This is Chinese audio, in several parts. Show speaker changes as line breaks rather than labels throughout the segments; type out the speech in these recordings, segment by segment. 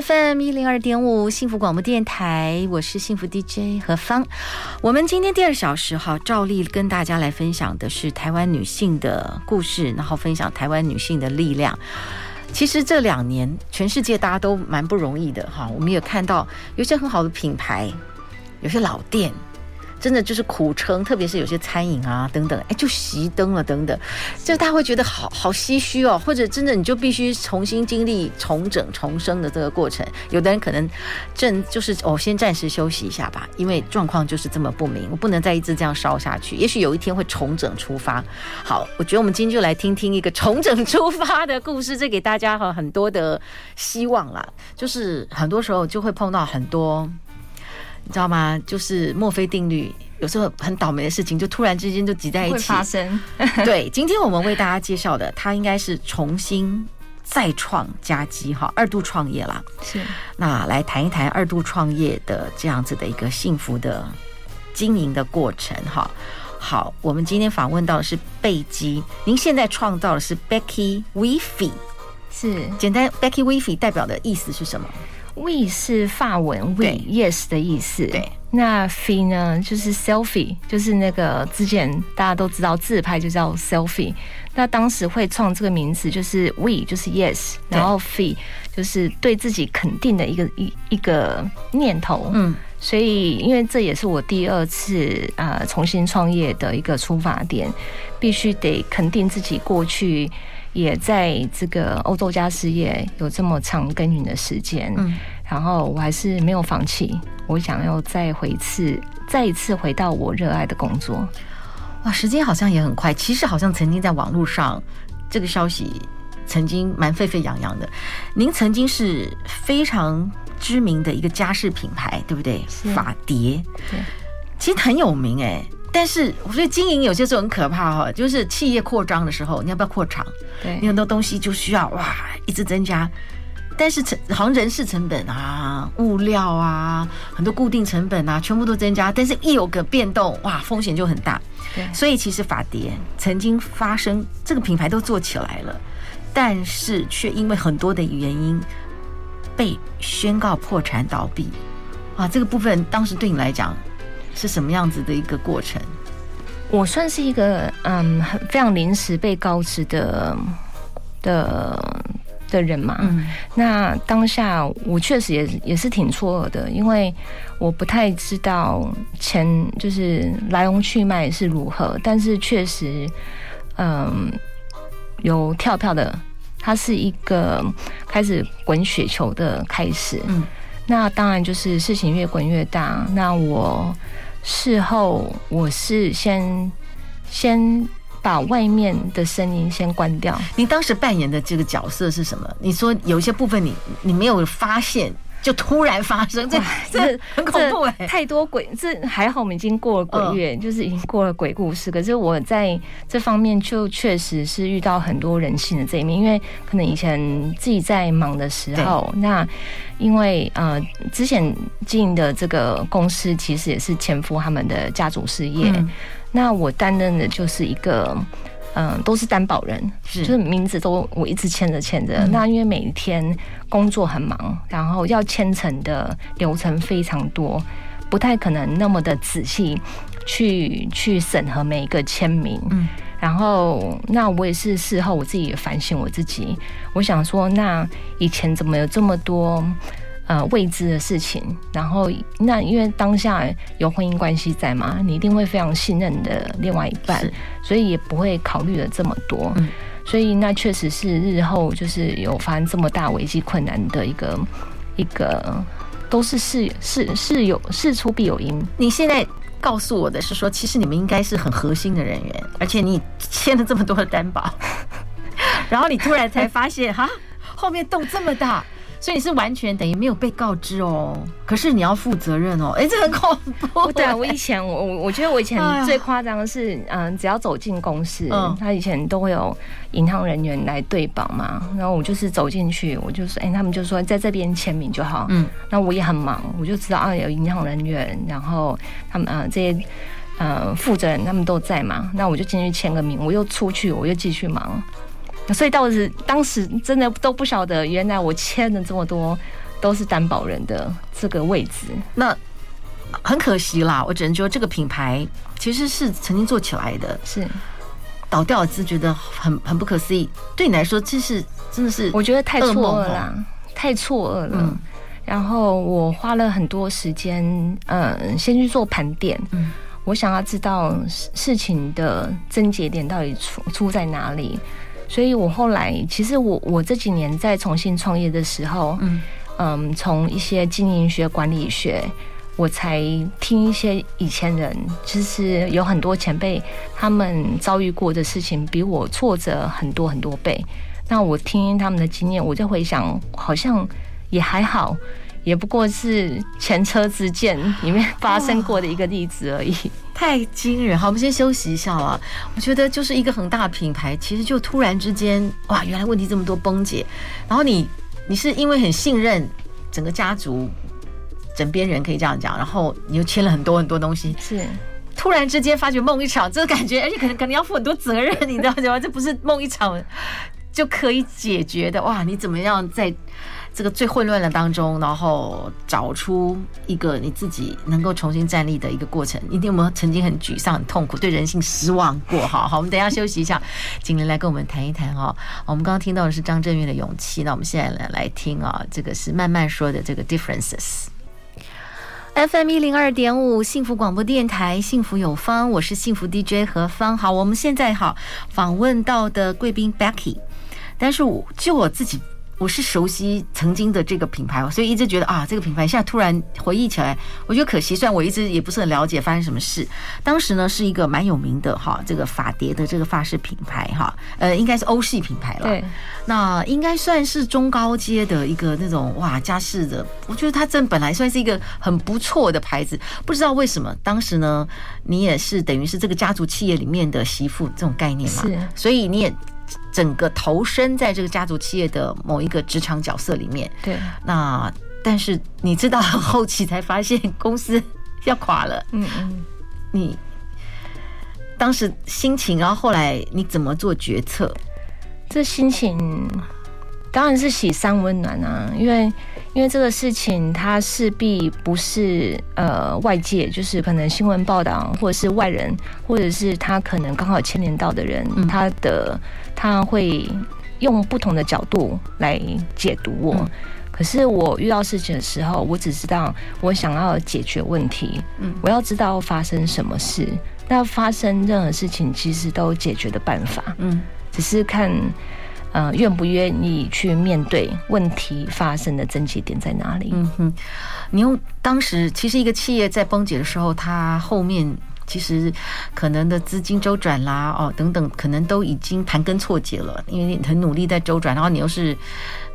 FM 一零二点五幸福广播电台，我是幸福 DJ 何芳。我们今天第二小时哈，照例跟大家来分享的是台湾女性的故事，然后分享台湾女性的力量。其实这两年，全世界大家都蛮不容易的哈。我们也看到有些很好的品牌，有些老店。真的就是苦撑，特别是有些餐饮啊等等，哎，就熄灯了等等，就大家会觉得好好唏嘘哦。或者真的你就必须重新经历重整重生的这个过程。有的人可能正就是哦，先暂时休息一下吧，因为状况就是这么不明，我不能再一直这样烧下去。也许有一天会重整出发。好，我觉得我们今天就来听听一个重整出发的故事，这给大家哈很多的希望啦。就是很多时候就会碰到很多。你知道吗？就是墨菲定律，有时候很倒霉的事情，就突然之间就挤在一起
发生。
对，今天我们为大家介绍的，它应该是重新再创佳绩哈，二度创业啦。
是，
那来谈一谈二度创业的这样子的一个幸福的经营的过程哈。好，我们今天访问到的是贝基，您现在创造的是 Becky Weefy，
是
简单 Becky Weefy 代表的意思是什么
？We 是法文 We Yes 的意思。对，那 Fee 呢，就是 Selfie，就是那个之前大家都知道自拍就叫 Selfie。那当时会创这个名字，就是 We 就是 Yes，然后 Fee 就是对自己肯定的一个一一个念头。嗯，所以因为这也是我第二次呃重新创业的一个出发点，必须得肯定自己过去。也在这个欧洲家事业有这么长耕耘的时间，嗯，然后我还是没有放弃，我想要再回次，再一次回到我热爱的工作。
哇，时间好像也很快，其实好像曾经在网络上这个消息曾经蛮沸沸扬扬的。您曾经是非常知名的一个家饰品牌，对不对？法蝶，对，其实很有名哎。但是我觉得经营有些时候很可怕哈，就是企业扩张的时候，你要不要扩厂？
对，
你很多东西就需要哇一直增加，但是成好像人事成本啊、物料啊、很多固定成本啊，全部都增加，但是一有个变动，哇，风险就很大。对，所以其实法蝶曾经发生这个品牌都做起来了，但是却因为很多的原因被宣告破产倒闭。啊，这个部分当时对你来讲。是什么样子的一个过程？
我算是一个嗯，很非常临时被告知的的的人嘛。嗯，那当下我确实也也是挺错愕的，因为我不太知道钱就是来龙去脉是如何，但是确实嗯有跳票的，它是一个开始滚雪球的开始。嗯，那当然就是事情越滚越大，那我。事后我是先先把外面的声音先关掉。
你当时扮演的这个角色是什么？你说有一些部分你你没有发现。就突然发生，这这很恐怖哎！
太多鬼，这还好我们已经过了鬼月，就是已经过了鬼故事。可是我在这方面就确实是遇到很多人性的这一面，因为可能以前自己在忙的时候，那因为呃之前经营的这个公司其实也是前夫他们的家族事业，那我担任的就是一个。嗯，都是担保人，是就是名字都我一直签着签着。那因为每一天工作很忙，然后要签成的流程非常多，不太可能那么的仔细去去审核每一个签名。嗯，然后那我也是事后我自己也反省我自己，我想说，那以前怎么有这么多？呃，未知的事情，然后那因为当下有婚姻关系在嘛，你一定会非常信任的另外一半，所以也不会考虑的这么多。嗯，所以那确实是日后就是有发生这么大危机困难的一个一个，都是事事事有事出必有因。
你现在告诉我的是说，其实你们应该是很核心的人员，而且你签了这么多的担保，然后你突然才发现哈，后面洞这么大。所以你是完全等于没有被告知哦，可是你要负责任哦，哎，这很恐怖。
对啊，我以前我我我觉得我以前最夸张的是，嗯、呃，只要走进公司，嗯，他以前都会有银行人员来对保嘛，然后我就是走进去，我就说，哎，他们就说在这边签名就好，嗯，那我也很忙，我就知道啊有银行人员，然后他们呃这些呃负责人他们都在嘛，那我就进去签个名，我又出去，我又继续忙。所以倒是当时真的都不晓得，原来我签了这么多都是担保人的这个位置，
那很可惜啦。我只能说，这个品牌其实是曾经做起来的，
是
倒掉，是觉得很很不可思议。对你来说，这是真的是
我觉得太错愕了，太错愕了。嗯，然后我花了很多时间，嗯，先去做盘点，嗯，我想要知道事情的症结点到底出出在哪里。所以我后来，其实我我这几年在重新创业的时候，嗯嗯，从一些经营学、管理学，我才听一些以前人，其实有很多前辈他们遭遇过的事情，比我挫折很多很多倍。那我听他们的经验，我就回想，好像也还好，也不过是前车之鉴里面发生过的一个例子而已。
太惊人！好，我们先休息一下了。我觉得就是一个很大的品牌，其实就突然之间，哇，原来问题这么多崩解。然后你，你是因为很信任整个家族枕边人，可以这样讲，然后你又签了很多很多东西，
是
突然之间发觉梦一场，这个感觉，而且可能可能要负很多责任，你知道吗？这不是梦一场就可以解决的。哇，你怎么样在？这个最混乱的当中，然后找出一个你自己能够重新站立的一个过程。你有没有曾经很沮丧、很痛苦、对人性失望过？哈 好，我们等一下休息一下，景玲来跟我们谈一谈哈。我们刚刚听到的是张震岳的勇气，那我们现在来来听啊，这个是慢慢说的这个 differences。FM 一零二点五幸福广播电台，幸福有方，我是幸福 DJ 何芳。好，我们现在好访问到的贵宾 Becky，但是我就我自己。我是熟悉曾经的这个品牌，所以一直觉得啊，这个品牌现在突然回忆起来，我觉得可惜。虽然我一直也不是很了解发生什么事，当时呢是一个蛮有名的哈，这个法蝶的这个发饰品牌哈，呃，应该是欧系品牌了。
对，
那应该算是中高阶的一个那种哇家饰的，我觉得它这本来算是一个很不错的牌子，不知道为什么当时呢，你也是等于是这个家族企业里面的媳妇这种概念嘛，
是，
所以你也。整个投身在这个家族企业的某一个职场角色里面，
对。
那但是你知道后期才发现公司要垮了，
嗯嗯。
你当时心情，然后后来你怎么做决策？
这心情当然是喜丧温暖啊，因为因为这个事情它势必不是呃外界，就是可能新闻报道或者是外人，或者是他可能刚好牵连到的人，嗯、他的。他会用不同的角度来解读我，嗯、可是我遇到事情的时候，我只知道我想要解决问题，嗯，我要知道发生什么事。那发生任何事情，其实都有解决的办法，嗯，只是看呃愿不愿意去面对问题发生的症结点在哪里。
嗯哼，你用当时其实一个企业在崩解的时候，它后面。其实可能的资金周转啦，哦等等，可能都已经盘根错节了，因为你很努力在周转，然后你又是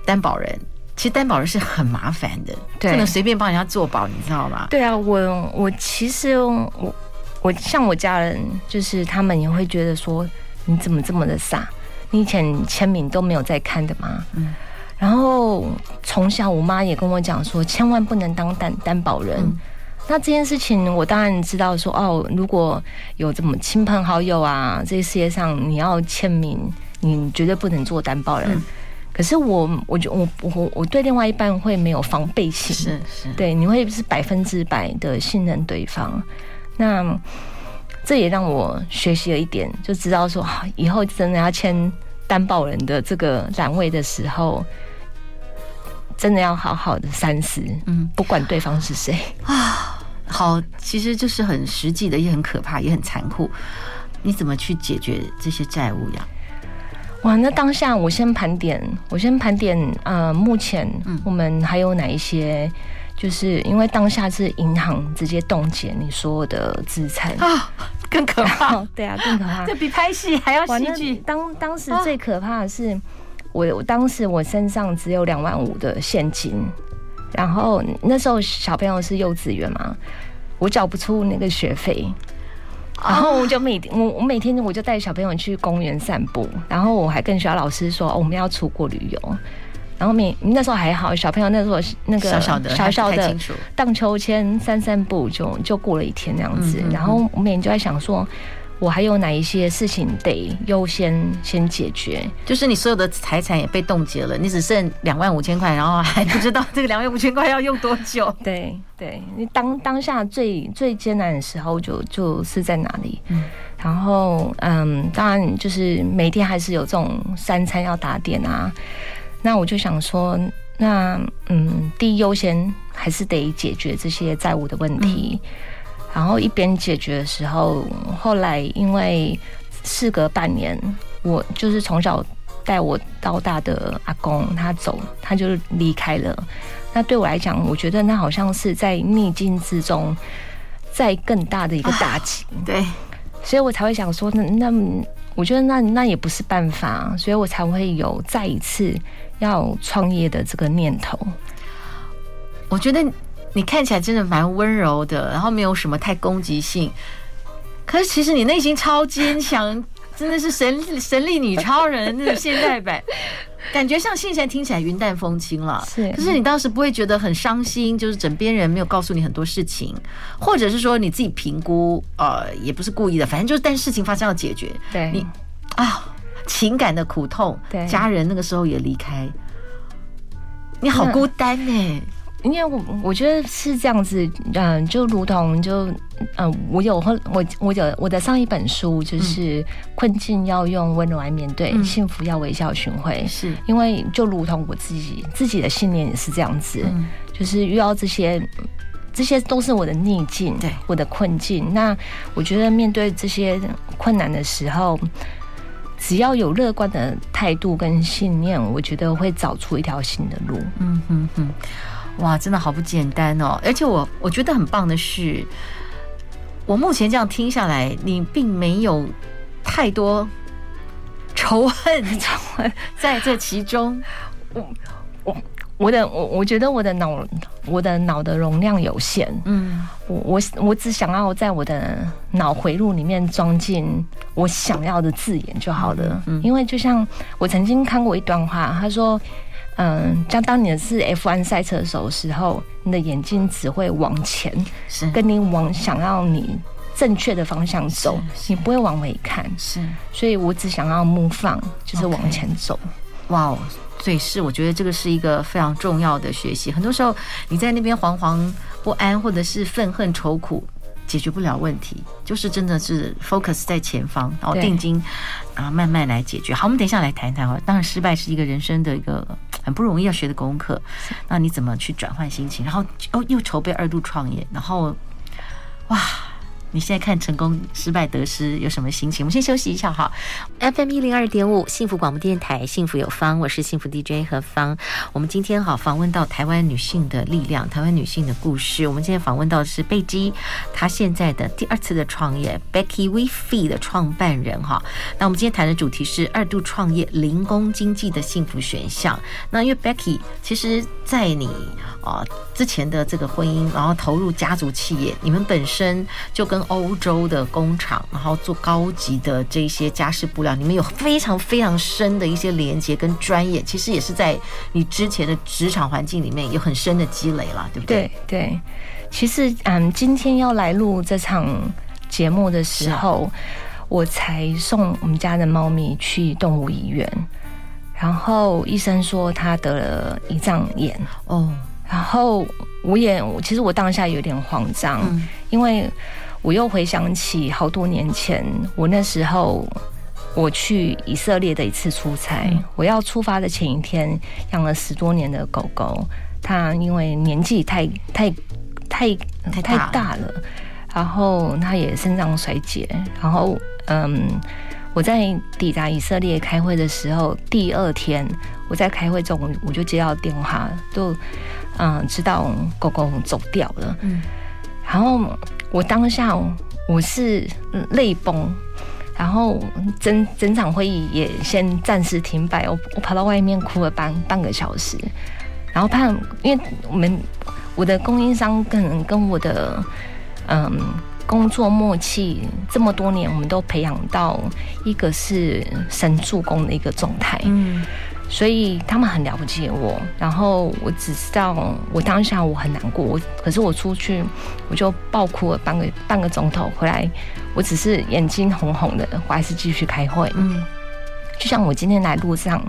担保人，其实担保人是很麻烦的，对不能随便帮人家做保，你知道吗？
对啊，我我其实我我像我家人，就是他们也会觉得说，你怎么这么的傻？你以前签名都没有在看的吗？嗯，然后从小我妈也跟我讲说，千万不能当担担保人。嗯那这件事情，我当然知道说，哦，如果有这么亲朋好友啊，这个世界上你要签名，你绝对不能做担保人。嗯、可是我，我觉我我我对另外一半会没有防备心，
是是，
对，你会是百分之百的信任对方。那这也让我学习了一点，就知道说，以后真的要签担保人的这个栏位的时候。真的要好好的三思，嗯，不管对方是谁
啊。好，其实就是很实际的，也很可怕，也很残酷。你怎么去解决这些债务呀？
哇，那当下我先盘点，我先盘点，呃，目前我们还有哪一些？就是因为当下是银行直接冻结你所有的资产
啊，更可怕。
对啊，更可怕，
这比拍戏还要戏剧。
当当时最可怕的是。我我当时我身上只有两万五的现金，然后那时候小朋友是幼稚园嘛，我缴不出那个学费，然后我就每天我我每天我就带小朋友去公园散步，然后我还跟学校老师说，哦，我们要出国旅游。然后每那时候还好，小朋友那时候那个小小的小小的荡秋千、散散步就就过了一天那样子。嗯嗯嗯，然后我每天就在想说，我还有哪一些事情得优先先解决？
就是你所有的财产也被冻结了，你只剩两万五千块，然后还不知道这个两万五千块要用多久。
对对，你当当下最最艰难的时候就就是在哪里？嗯，然后嗯，当然就是每天还是有这种三餐要打点啊。那我就想说，那嗯，第一优先还是得解决这些债务的问题。嗯、然后一边解决的时候，后来因为事隔半年，我就是从小带我到大的阿公他走，他就离开了。那对我来讲，我觉得那好像是在逆境之中，在更大的一个打击。
啊、对，
所以我才会想说，那那我觉得那那也不是办法，所以我才会有再一次。要创业的这个念头，
我觉得你看起来真的蛮温柔的，然后没有什么太攻击性。可是其实你内心超坚强，真的是神神力女超人那种现代版，感觉像现在听起来云淡风轻了。是，可是你当时不会觉得很伤心，就是枕边人没有告诉你很多事情，或者是说你自己评估，呃，也不是故意的，反正就是但事情发生要解决。
对，
你啊。情感的苦痛，对家人那个时候也离开，你好孤单呢。
因为我我觉得是这样子，嗯，就如同就嗯，我有我我有我的上一本书就是困境要用温柔来面对，嗯、幸福要微笑寻回。是因为就如同我自己自己的信念也是这样子，嗯、就是遇到这些这些都是我的逆境，对我的困境。那我觉得面对这些困难的时候。只要有乐观的态度跟信念，我觉得会找出一条新的路。
嗯哼哼，哇，真的好不简单哦！而且我我觉得很棒的是，我目前这样听下来，你并没有太多仇恨，仇恨在这其中。我我。
我的我我觉得我的脑我的脑的容量有限，嗯，我我我只想要在我的脑回路里面装进我想要的字眼就好了，嗯，因为就像我曾经看过一段话，他说，嗯，将当你是 F1 赛车手的时候，你的眼睛只会往前，是跟你往想要你正确的方向走，你不会往回看，是，所以我只想要 move on，就是往前走，
哇哦。所以是，我觉得这个是一个非常重要的学习。很多时候你在那边惶惶不安，或者是愤恨愁苦，解决不了问题，就是真的是 focus 在前方，然后定睛，然后慢慢来解决。好，我们等一下来谈谈啊。当然，失败是一个人生的一个很不容易要学的功课。那你怎么去转换心情？然后哦，又筹备二度创业，然后哇。你现在看成功、失败、得失有什么心情？我们先休息一下哈。FM 一零二点五，幸福广播电台，幸福有方，我是幸福 DJ 何芳。我们今天哈访问到台湾女性的力量，台湾女性的故事。我们今天访问到的是贝基，她现在的第二次的创业，Becky w e f e 的创办人哈。那我们今天谈的主题是二度创业，零工经济的幸福选项。那因为 Becky 其实，在你啊之前的这个婚姻，然后投入家族企业，你们本身就跟欧洲的工厂，然后做高级的这些家饰布料，你们有非常非常深的一些连接跟专业，其实也是在你之前的职场环境里面有很深的积累了，对不对？
对对，其实嗯，今天要来录这场节目的时候，我才送我们家的猫咪去动物医院，然后医生说它得了胰脏炎哦，然后我也其实我当下有点慌张，嗯、因为。我又回想起好多年前，我那时候我去以色列的一次出差。我要出发的前一天，养了十多年的狗狗，它因为年纪太太太太大了，然后它也肾脏衰竭。然后，嗯，我在抵达以色列开会的时候，第二天我在开会中，我就接到电话，就嗯知道狗狗走掉了。嗯，然后。我当下我是泪崩，然后整整场会议也先暂时停摆，我我跑到外面哭了半半个小时，然后怕因为我们我的供应商可能跟我的嗯工作默契这么多年，我们都培养到一个是神助攻的一个状态，嗯。所以他们很了解我，然后我只知道我当下我很难过，我可是我出去我就爆哭了半个半个钟头，回来我只是眼睛红红的，我还是继续开会。嗯，就像我今天来录上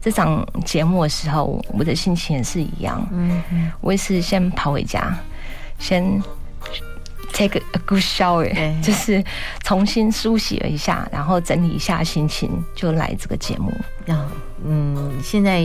这场节目的时候，我的心情也是一样。嗯，我也是先跑回家，先。Take a good shower，就是重新梳洗了一下，然后整理一下心情，就来这个节目。
嗯，现在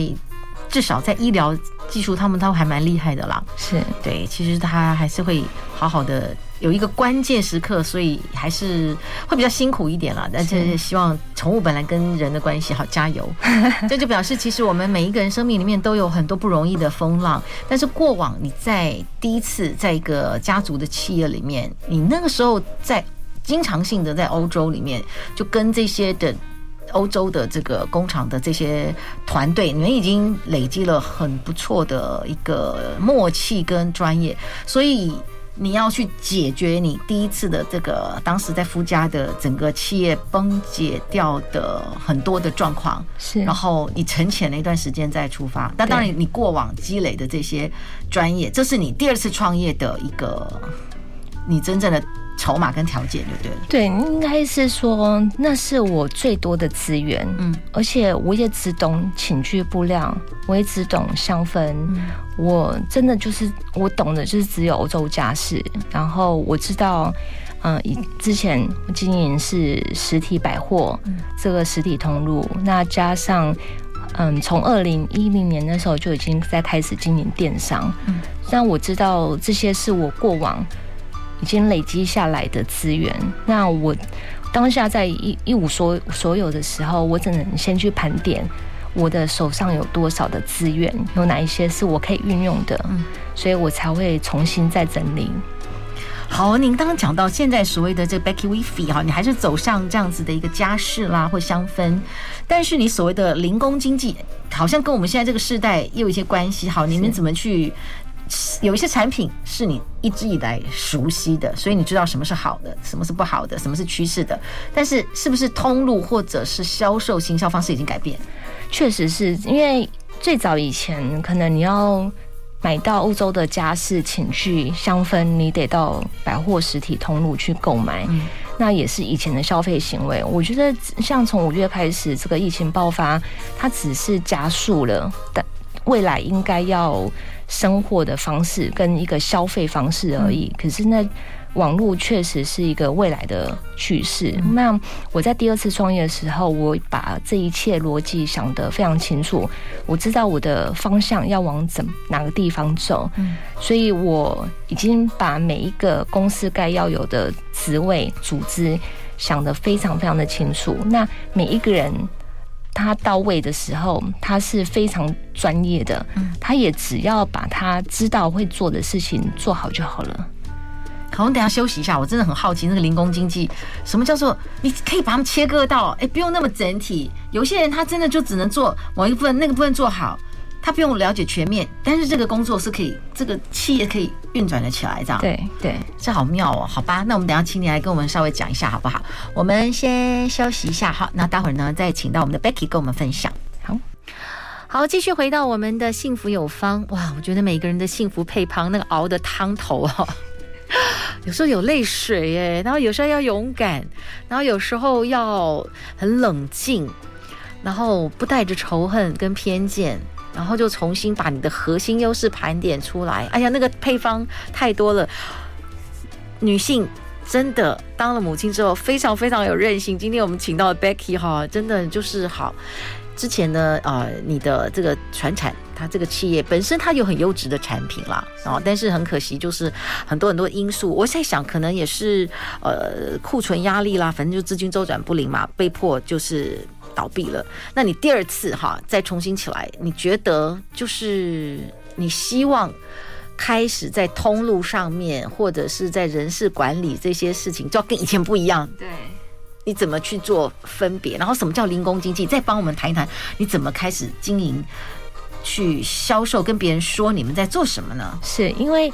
至少在医疗技术，他们都还蛮厉害的啦。
是
对，其实他还是会好好的。有一个关键时刻，所以还是会比较辛苦一点啦。但是希望宠物本来跟人的关系好，加油。这就表示，其实我们每一个人生命里面都有很多不容易的风浪。但是过往你在第一次在一个家族的企业里面，你那个时候在经常性的在欧洲里面，就跟这些的欧洲的这个工厂的这些团队，你们已经累积了很不错的一个默契跟专业，所以。你要去解决你第一次的这个当时在夫家的整个企业崩解掉的很多的状况，
是，
然后你沉潜了一段时间再出发。那当然，你过往积累的这些专业，这是你第二次创业的一个你真正的。筹码跟条件就对了。
对，应该是说那是我最多的资源，嗯，而且我也只懂寝具布料，我也只懂香氛，嗯、我真的就是我懂的就是只有欧洲家饰，然后我知道，嗯、之前经营是实体百货，嗯、这个实体通路，那加上，嗯，从二零一零年那时候就已经在开始经营电商，嗯，那我知道这些是我过往。已经累积下来的资源，那我当下在一一无所所有的时候，我只能先去盘点我的手上有多少的资源，有哪一些是我可以运用的，嗯，所以我才会重新再整理。
好，您刚刚讲到现在所谓的这个 Becky Wifi 哈，你还是走上这样子的一个家饰啦或香氛，但是你所谓的零工经济，好像跟我们现在这个时代也有一些关系。好，你们怎么去？有一些产品是你一直以来熟悉的，所以你知道什么是好的，什么是不好的，什么是趋势的。但是，是不是通路或者是销售行销方式已经改变？
确实是因为最早以前，可能你要买到欧洲的家饰、寝具、香氛，你得到百货实体通路去购买。嗯，那也是以前的消费行为。我觉得，像从五月开始，这个疫情爆发，它只是加速了，但未来应该要。生活的方式跟一个消费方式而已，可是那网络确实是一个未来的趋势。那我在第二次创业的时候，我把这一切逻辑想得非常清楚，我知道我的方向要往怎哪个地方走，所以我已经把每一个公司该要有的职位组织想得非常非常的清楚。那每一个人。他到位的时候，他是非常专业的，他也只要把他知道会做的事情做好就好了。
好，我们等下休息一下，我真的很好奇那个零工经济，什么叫做你可以把它们切割到，哎，不用那么整体。有些人他真的就只能做某一部分，那个部分做好。他不用了解全面，但是这个工作是可以，这个企业可以运转得起来，这样。
对对，
这好妙哦。好吧，那我们等下请你来跟我们稍微讲一下，好不好？我们先休息一下，好，那待会儿呢再请到我们的 Becky 跟我们分享。
好，
好，继续回到我们的幸福有方。哇，我觉得每个人的幸福配方那个熬的汤头哈，有时候有泪水哎，然后有时候要勇敢，然后有时候要很冷静，然后不带着仇恨跟偏见。然后就重新把你的核心优势盘点出来。哎呀，那个配方太多了。女性真的当了母亲之后，非常非常有韧性。今天我们请到的 Becky 哈，真的就是好。之前呢，呃，你的这个传产，它这个企业本身它有很优质的产品啦，啊，但是很可惜，就是很多很多因素。我在想，可能也是呃库存压力啦，反正就资金周转不灵嘛，被迫就是。倒闭了，那你第二次哈再重新起来，你觉得就是你希望开始在通路上面，或者是在人事管理这些事情，就要跟以前不一样。
对，
你怎么去做分别？然后什么叫零工经济？再帮我们谈一谈，你怎么开始经营、去销售、跟别人说你们在做什么呢？
是因为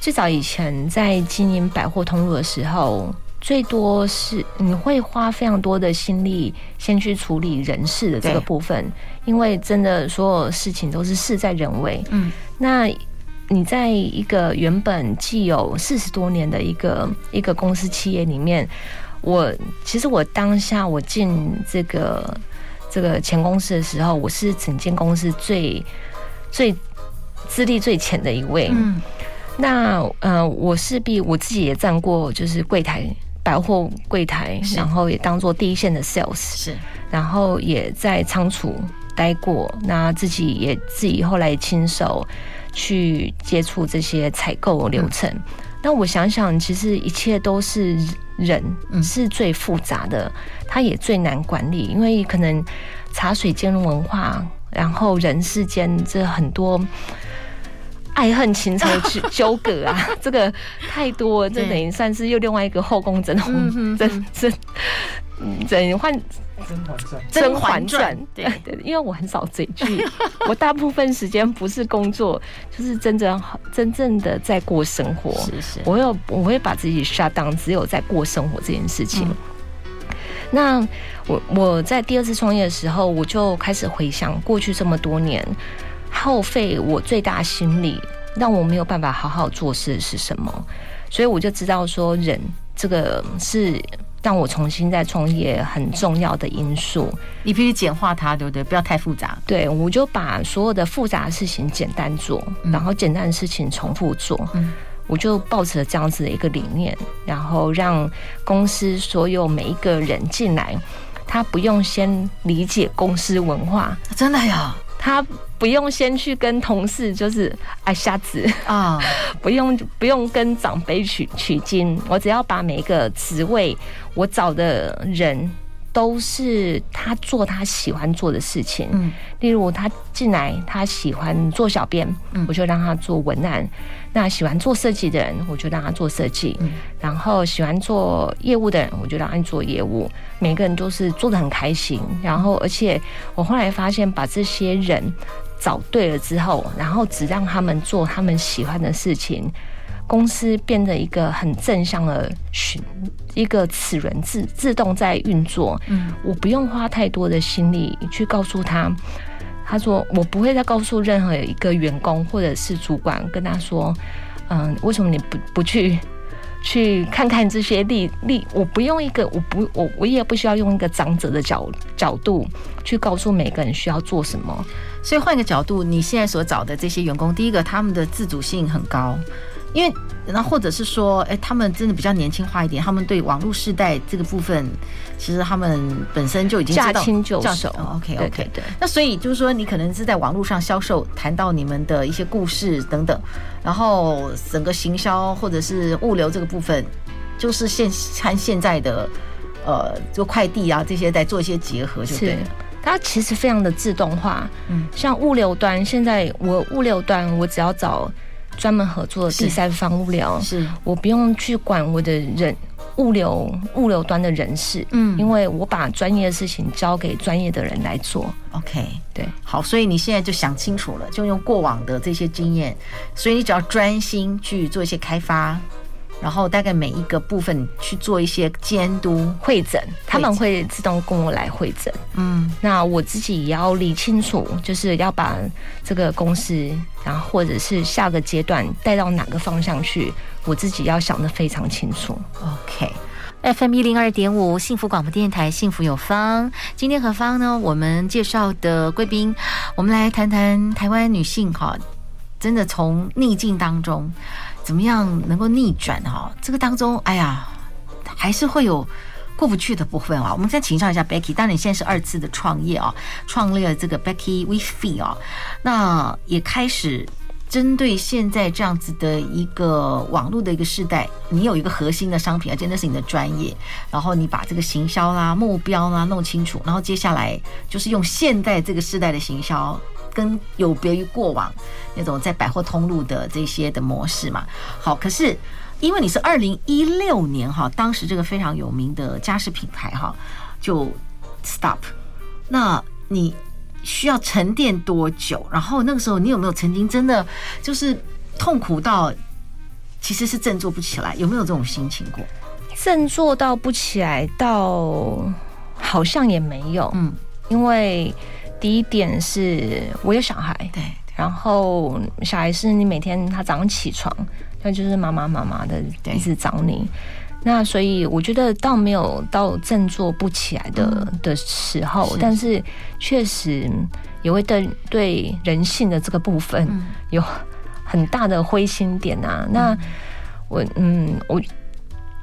最早以前在经营百货通路的时候，最多是你会花非常多的心力，先去处理人事的这个部分，因为真的所有事情都是事在人为。嗯，那。你在一个原本既有四十多年的一个一个公司企业里面，我其实我当下我进这个这个前公司的时候，我是整间公司最最资历最浅的一位。嗯，那呃，我势必我自己也站过，就是柜台百货柜台，然后也当做第一线的 sales，是，然后也在仓储待过，那自己也自己后来亲手。去接触这些采购流程，那、嗯、我想想，其实一切都是人是最复杂的，它也最难管理，因为可能茶水间文化，然后人世间这很多爱恨情仇去 纠葛啊，这个太多，这等于算是又另外一个后宫甄嬛甄甄甄嬛。《甄嬛传》《甄嬛传》对 对，因为我很少追剧，我大部分时间不是工作，就是真正真正的在过生活。是是，我有我会把自己 shut down，只有在过生活这件事情。嗯、那我我在第二次创业的时候，我就开始回想过去这么多年耗费我最大心力，让我没有办法好好做事的是什么？所以我就知道说，人这个是。让我重新再创业很重要的因素，
你必须简化它，对不对？不要太复杂。
对，我就把所有的复杂的事情简单做，嗯、然后简单的事情重复做。嗯，我就抱持了这样子的一个理念，然后让公司所有每一个人进来，他不用先理解公司文化，
真的呀。
他不用先去跟同事就是哎瞎子。啊，不用不用跟长辈取取经，我只要把每一个职位我找的人都是他做他喜欢做的事情。嗯，例如他进来他喜欢做小编，我就让他做文案。那喜欢做设计的人，我就让他做设计；然后喜欢做业务的人，我就让他做业务。每个人都是做的很开心。然后，而且我后来发现，把这些人找对了之后，然后只让他们做他们喜欢的事情，公司变得一个很正向的循，一个齿轮自自动在运作。嗯，我不用花太多的心力去告诉他。他说：“我不会再告诉任何一个员工或者是主管，跟他说，嗯，为什么你不不去去看看这些例例？我不用一个，我不，我我也不需要用一个长者的角角度去告诉每个人需要做什么。
所以换一个角度，你现在所找的这些员工，第一个他们的自主性很高。”因为，那或者是说，哎，他们真的比较年轻化一点，他们对网络世代这个部分，其实他们本身就已经驾轻就熟。OK OK，对，对。那所以就是说，你可能是在网络上销售，谈到你们的一些故事等等，然后整个行销或者是物流这个部分，就是现看现在的呃，就快递啊这些在做一些结合，就对了。
它其实非常的自动化，嗯，像物流端，现在我物流端我只要找。专门合作的第三方物流，是。我不用去管我的人物流物流端的人事，嗯，因为我把专业的事情交给专业的人来做。
OK，对，好，所以你现在就想清楚了，就用过往的这些经验，所以你只要专心去做一些开发。然后大概每一个部分去做一些监督会诊，他们会自动跟我来会诊。嗯，那我自己也要理清楚，就是要把这个公司，然后或者是下个阶段带到哪个方向去，我自己要想得非常清楚。OK，FM 一零二点五幸福广播电台，幸福有方。今天何方呢？我们介绍的贵宾，我们来谈谈台湾女性哈，真的从逆境当中。怎么样能够逆转哈？这个当中，哎呀，还是会有过不去的部分啊。我们再请教一下 Becky，当然你现在是二次的创业啊，创立了这个 Becky WeFeel 啊，那也开始针对现在这样子的一个网络的一个时代，你有一个核心的商品，而且那是你的专业，然后你把这个行销啦、目标啦弄清楚，然后接下来就是用现在这个时代的行销。跟有别于过往那种在百货通路的这些的模式嘛，好，可是因为你是二零一六年哈，当时这个非常有名的家饰品牌哈就 stop，那你需要沉淀多久？然后那个时候你有没有曾经真的就是痛苦到其实是振作不起来？有没有这种心情过？
振作到不起来，到好像也没有。嗯，因为第一点是我有小孩，
对，
然后小孩是你每天他早上起床。那就是妈妈妈妈的一直找你，那所以我觉得倒没有到振作不起来的的时候，但是确实也会对对人性的这个部分有很大的灰心点啊。那我嗯，我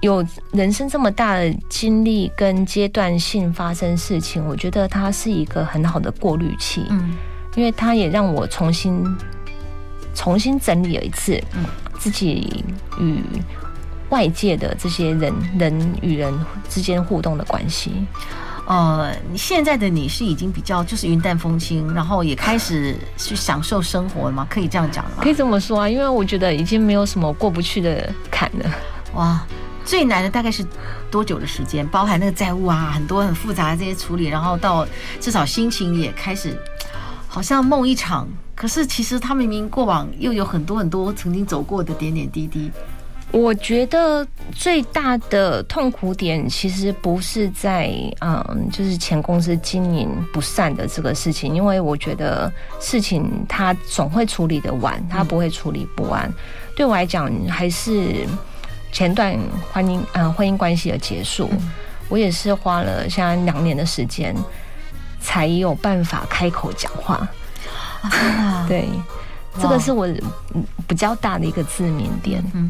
有人生这么大的经历跟阶段性发生事情，我觉得它是一个很好的过滤器，嗯，因为它也让我重新重新整理了一次，嗯。自己与外界的这些人人与人之间互动的关系，
呃，现在的你是已经比较就是云淡风轻，然后也开始去享受生活了吗？可以这样讲吗？
可以这么说啊，因为我觉得已经没有什么过不去的坎了。
哇，最难的大概是多久的时间？包含那个债务啊，很多很复杂的这些处理，然后到至少心情也开始好像梦一场。可是，其实他明明过往又有很多很多曾经走过的点点滴滴。
我觉得最大的痛苦点其实不是在嗯，就是前公司经营不善的这个事情，因为我觉得事情它总会处理的完，它不会处理不完。对我来讲，还是前段婚姻嗯婚姻关系的结束，我也是花了现在两年的时间才有办法开口讲话。啊，对，这个是我比较大的一个致命点，嗯，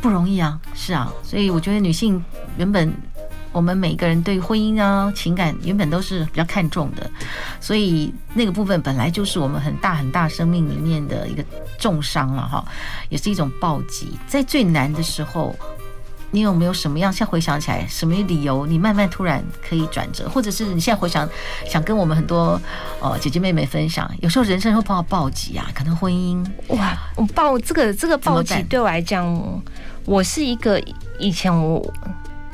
不容易啊，是啊，所以我觉得女性原本我们每个人对婚姻啊情感原本都是比较看重的，所以那个部分本来就是我们很大很大生命里面的一个重伤了哈，也是一种暴击，在最难的时候。你有没有什么样？现在回想起来，什么理由你慢慢突然可以转折，或者是你现在回想，想跟我们很多呃姐姐妹妹分享，有时候人生会碰到暴击啊，可能婚姻
哇，我暴这个这个暴击对我来讲，我是一个以前我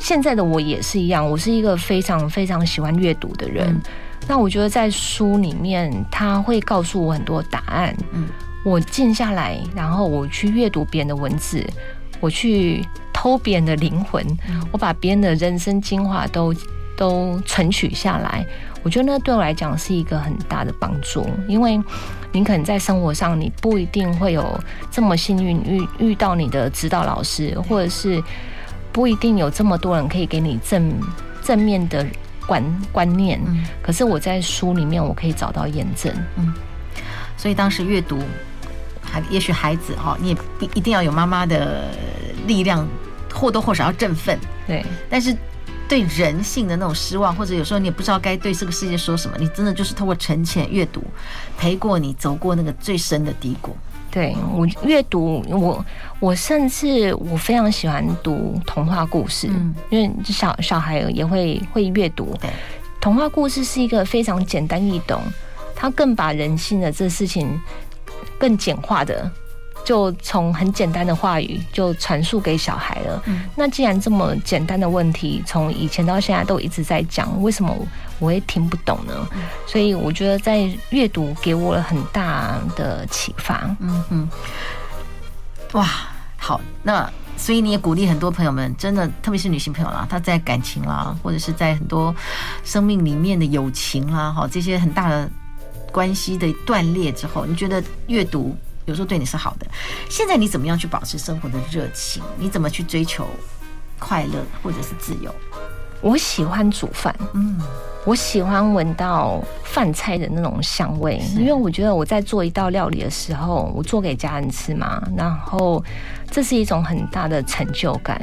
现在的我也是一样，我是一个非常非常喜欢阅读的人。嗯、那我觉得在书里面，他会告诉我很多答案。嗯，我静下来，然后我去阅读别人的文字，我去。偷别人的灵魂，我把别人的人生精华都都存取下来。我觉得那对我来讲是一个很大的帮助，因为你可能在生活上你不一定会有这么幸运遇遇到你的指导老师，或者是不一定有这么多人可以给你正正面的观观念。可是我在书里面我可以找到验证。嗯，
所以当时阅读，还也许孩子哈，你也不一定要有妈妈的力量。或多或少要振奋，
对，
但是对人性的那种失望，或者有时候你也不知道该对这个世界说什么，你真的就是透过沉潜阅读，陪过你走过那个最深的低谷。
对，我阅读，我我甚至我非常喜欢读童话故事，嗯，因为小小孩也会会阅读。童话故事是一个非常简单易懂，它更把人性的这事情更简化的。就从很简单的话语就传述给小孩了。嗯，那既然这么简单的问题，从以前到现在都一直在讲，为什么我会听不懂呢？嗯，所以我觉得在阅读给我了很大的启发。嗯嗯，
哇，好，那所以你也鼓励很多朋友们，真的，特别是女性朋友啦，她在感情啦，或者是在很多生命里面的友情啦，哈，这些很大的关系的断裂之后，你觉得阅读？有时候对你是好的。现在你怎么样去保持生活的热情？你怎么去追求快乐或者是自由？
我喜欢煮饭，嗯，我喜欢闻到饭菜的那种香味，因为我觉得我在做一道料理的时候，我做给家人吃嘛，然后这是一种很大的成就感。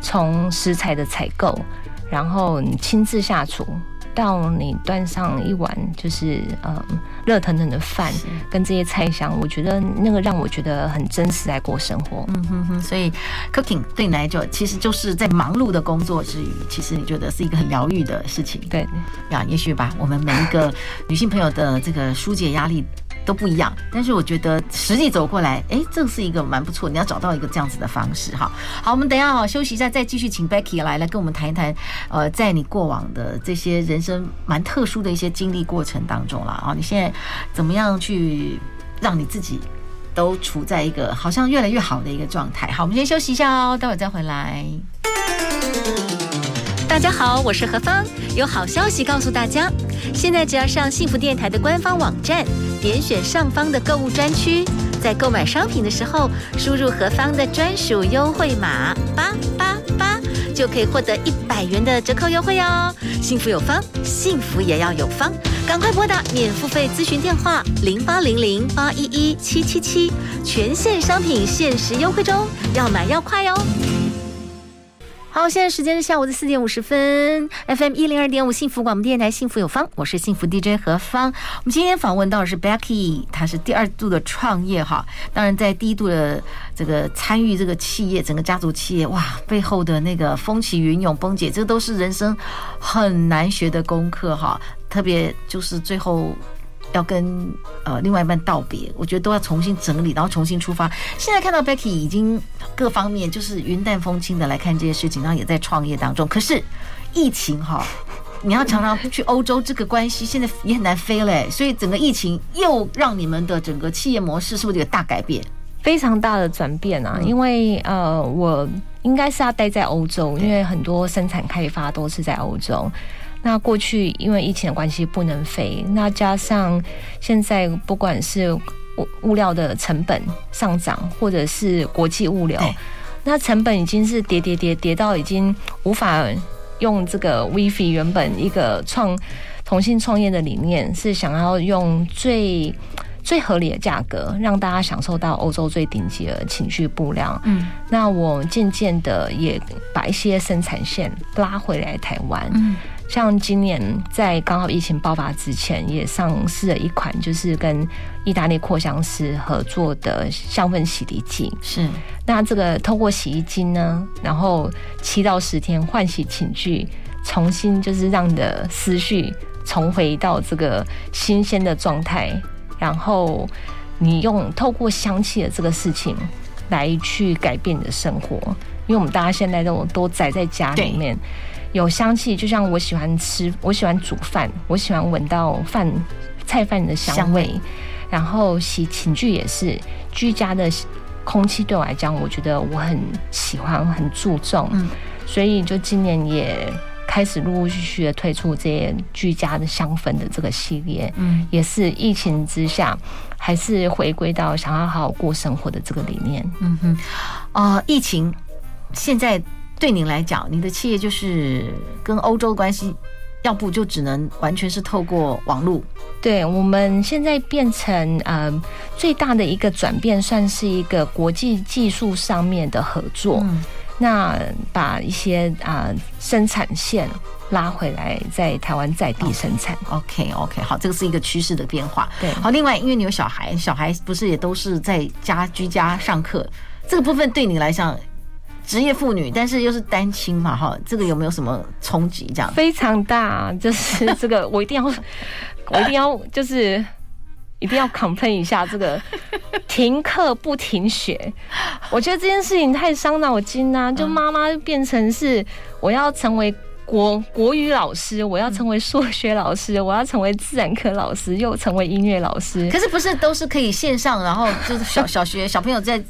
从食材的采购，然后你亲自下厨。到你端上一碗就是嗯热腾腾的饭，跟这些菜香，我觉得那个让我觉得很真实在过生活。嗯哼
哼，所以 cooking 对你来讲，其实就是在忙碌的工作之余，其实你觉得是一个很疗愈的事情。
对，
呀，也许吧，我们每一个女性朋友的这个疏解压力都不一样。但是我觉得实际走过来，哎，这是一个蛮不错。你要找到一个这样子的方式哈。好，我们等一下好休息一下，再继续请 Becky 来来跟我们谈一谈。呃，在你过往的这些人生蛮特殊的一些经历过程当中了啊，你现在怎么样去让你自己都处在一个好像越来越好的一个状态？好，我们先休息一下哦，待会再回来。
大家好，我是何芳，有好消息告诉大家。现在只要上幸福电台的官方网站，点选上方的购物专区，在购买商品的时候，输入何芳的专属优惠码八八八，就可以获得一百元的折扣优惠哦。幸福有方，幸福也要有方，赶快拨打免付费咨询电话零八零零八一一七七七，全线商品限时优惠中，要买要快哦。
好，现在时间是下午的四点五十分，FM 一零二点五幸福广播电台，幸福有方，我是幸福 DJ 何芳。我们今天访问到的是 Becky，她是第二度的创业哈。当然，在第一度的这个参与这个企业，整个家族企业，哇，背后的那个风起云涌崩解，这都是人生很难学的功课哈。特别就是最后。要跟呃另外一半道别，我觉得都要重新整理，然后重新出发。现在看到 Becky 已经各方面就是云淡风轻的来看这些事情，然后也在创业当中。可是疫情哈，你要常常去欧洲，这个关系现在也很难飞嘞。所以整个疫情又让你们的整个企业模式是不是有大改变？
非常大的转变啊！因为呃，我应该是要待在欧洲，因为很多生产开发都是在欧洲。那过去因为疫情的关系不能飞，那加上现在不管是物物料的成本上涨，或者是国际物流，那成本已经是跌跌跌跌到已经无法用这个 WiFi 原本一个创同性创业的理念，是想要用最最合理的价格让大家享受到欧洲最顶级的情趣布料。嗯，那我渐渐的也把一些生产线拉回来台湾。嗯。像今年在刚好疫情爆发之前，也上市了一款，就是跟意大利扩香师合作的香氛洗涤剂。
是，
那这个透过洗衣精呢，然后七到十天换洗寝具，重新就是让你的思绪重回到这个新鲜的状态，然后你用透过香气的这个事情来去改变你的生活，因为我们大家现在都都宅在家里面。有香气，就像我喜欢吃，我喜欢煮饭，我喜欢闻到饭菜饭的香味。然后洗寝具也是，居家的空气对我来讲，我觉得我很喜欢，很注重。嗯，所以就今年也开始陆陆续续的推出这些居家的香氛的这个系列。嗯，也是疫情之下，还是回归到想要好好过生活的这个理念。
嗯哼，啊、呃，疫情现在。对您来讲，你的企业就是跟欧洲关系，要不就只能完全是透过网络。
对，我们现在变成呃最大的一个转变，算是一个国际技术上面的合作。嗯，那把一些啊、呃、生产线拉回来，在台湾在地生产。
OK OK，好，这个是一个趋势的变化。
对，
好，另外因为你有小孩，小孩不是也都是在家居家上课，这个部分对你来讲。职业妇女，但是又是单亲嘛，哈，这个有没有什么冲击？这样
非常大，就是这个我一定要，我一定要，就是一定要 complain 一下这个 停课不停学。我觉得这件事情太伤脑筋啊！就妈妈变成是我要成为国国语老师，我要成为数学老师，我要成为自然科老师，又成为音乐老师。
可是不是都是可以线上，然后就是小 小学小朋友在。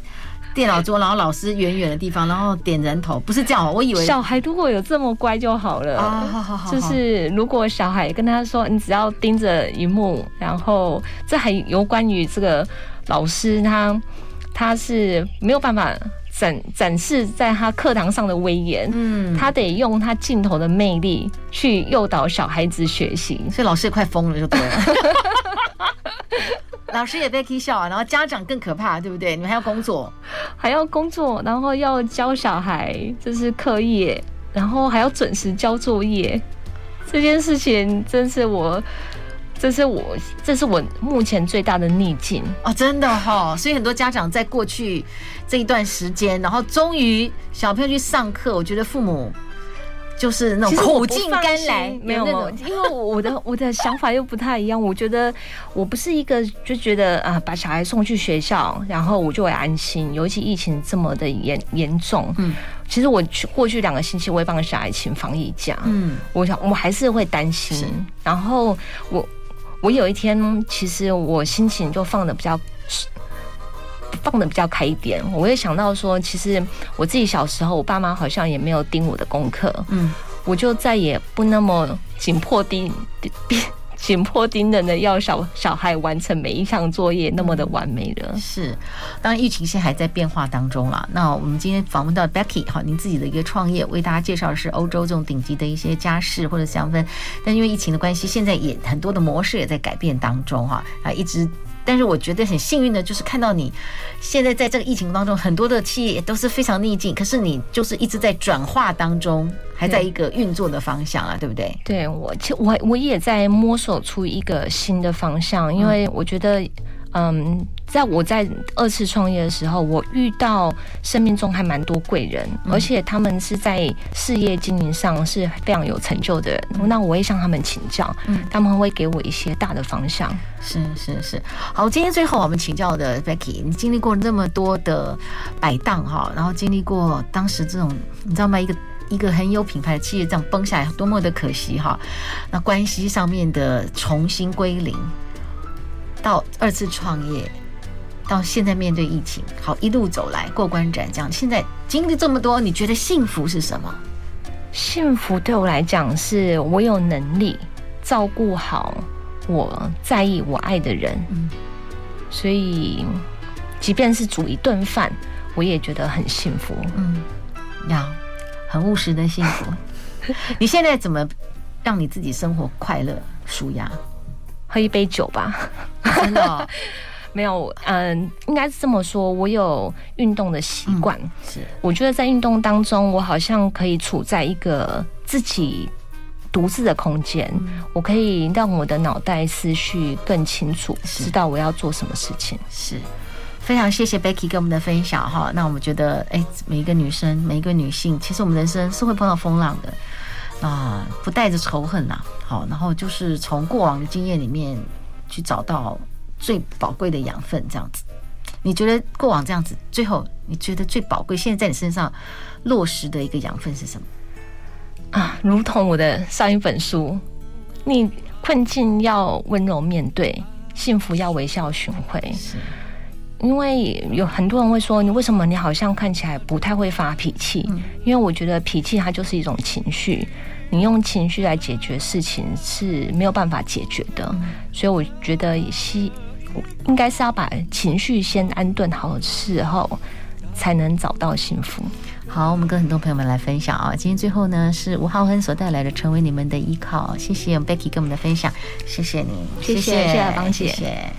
电脑桌，然后老师远远的地方，然后点人头，不是这样。我以为
小孩如果有这么乖就好了。啊，好好好。就是如果小孩跟他说，你只要盯着荧幕，然后这还有关于这个老师他他是没有办法展展示在他课堂上的威严，嗯，他得用他镜头的魅力去诱导小孩子学习，
所以老师也快疯了，就对了。老师也被踢笑啊，然后家长更可怕，对不对？你们还要工作，
还要工作，然后要教小孩，这是课业，然后还要准时交作业，这件事情真是我，这是我，这是我目前最大的逆境
哦，真的哈、哦。所以很多家长在过去这一段时间，然后终于小朋友去上课，我觉得父母。就是那种苦尽甘来，
没有没有，因为我的我的想法又不太一样。我觉得我不是一个就觉得啊，把小孩送去学校，然后我就会安心。尤其疫情这么的严严重，嗯，其实我去过去两个星期，我也帮小孩请防疫假，嗯，我想我还是会担心。然后我我有一天，其实我心情就放的比较。放的比较开一点，我会想到说，其实我自己小时候，我爸妈好像也没有盯我的功课，嗯，我就再也不那么紧迫盯 紧迫盯人的要小小孩完成每一项作业那么的完美了。
是，当然疫情现在还在变化当中了。那我们今天访问到 Becky 哈，您自己的一个创业，为大家介绍的是欧洲这种顶级的一些家饰或者香氛，但因为疫情的关系，现在也很多的模式也在改变当中哈，啊，一直。但是我觉得很幸运的，就是看到你现在在这个疫情当中，很多的企业都是非常逆境，可是你就是一直在转化当中，还在一个运作的方向啊，对不对？
对，我其我我也在摸索出一个新的方向，因为我觉得。在我在二次创业的时候，我遇到生命中还蛮多贵人，而且他们是在事业经营上是非常有成就的人。那我也向他们请教，嗯，他们会给我一些大的方向。
是是是，好，今天最后我们请教的 Becky，你经历过那么多的摆荡哈，然后经历过当时这种你知道吗？一个一个很有品牌的企业这样崩下来，多么的可惜哈。那关系上面的重新归零。到二次创业，到现在面对疫情，好，一路走来过关斩将。现在经历这么多，你觉得幸福是什么？
幸福对我来讲，是我有能力照顾好我在意、我爱的人。嗯，所以即便是煮一顿饭，我也觉得很幸福。
嗯，呀很务实的幸福。你现在怎么让你自己生活快乐、舒压？
喝一杯酒吧，
真的、哦、
没有，嗯，应该是这么说。我有运动的习惯，
嗯、是
我觉得在运动当中，我好像可以处在一个自己独自的空间，嗯、我可以让我的脑袋思绪更清楚，知道我要做什么事情。
是非常谢谢 Becky 跟我们的分享哈。那我们觉得，哎，每一个女生，每一个女性，其实我们人生是会碰到风浪的。啊，不带着仇恨呐，好，然后就是从过往的经验里面去找到最宝贵的养分，这样子。你觉得过往这样子，最后你觉得最宝贵，现在在你身上落实的一个养分是什么？
啊，如同我的上一本书，你困境要温柔面对，幸福要微笑寻回。是，因为有很多人会说，你为什么你好像看起来不太会发脾气？嗯，因为我觉得脾气它就是一种情绪。你用情绪来解决事情是没有办法解决的，嗯、所以我觉得是应该是要把情绪先安顿好之后，才能找到幸福。
好，我们跟很多朋友们来分享啊，今天最后呢是吴浩亨所带来的《成为你们的依靠》，谢谢 Becky 跟我们的分享，谢谢你，
谢谢谢谢芳姐。谢谢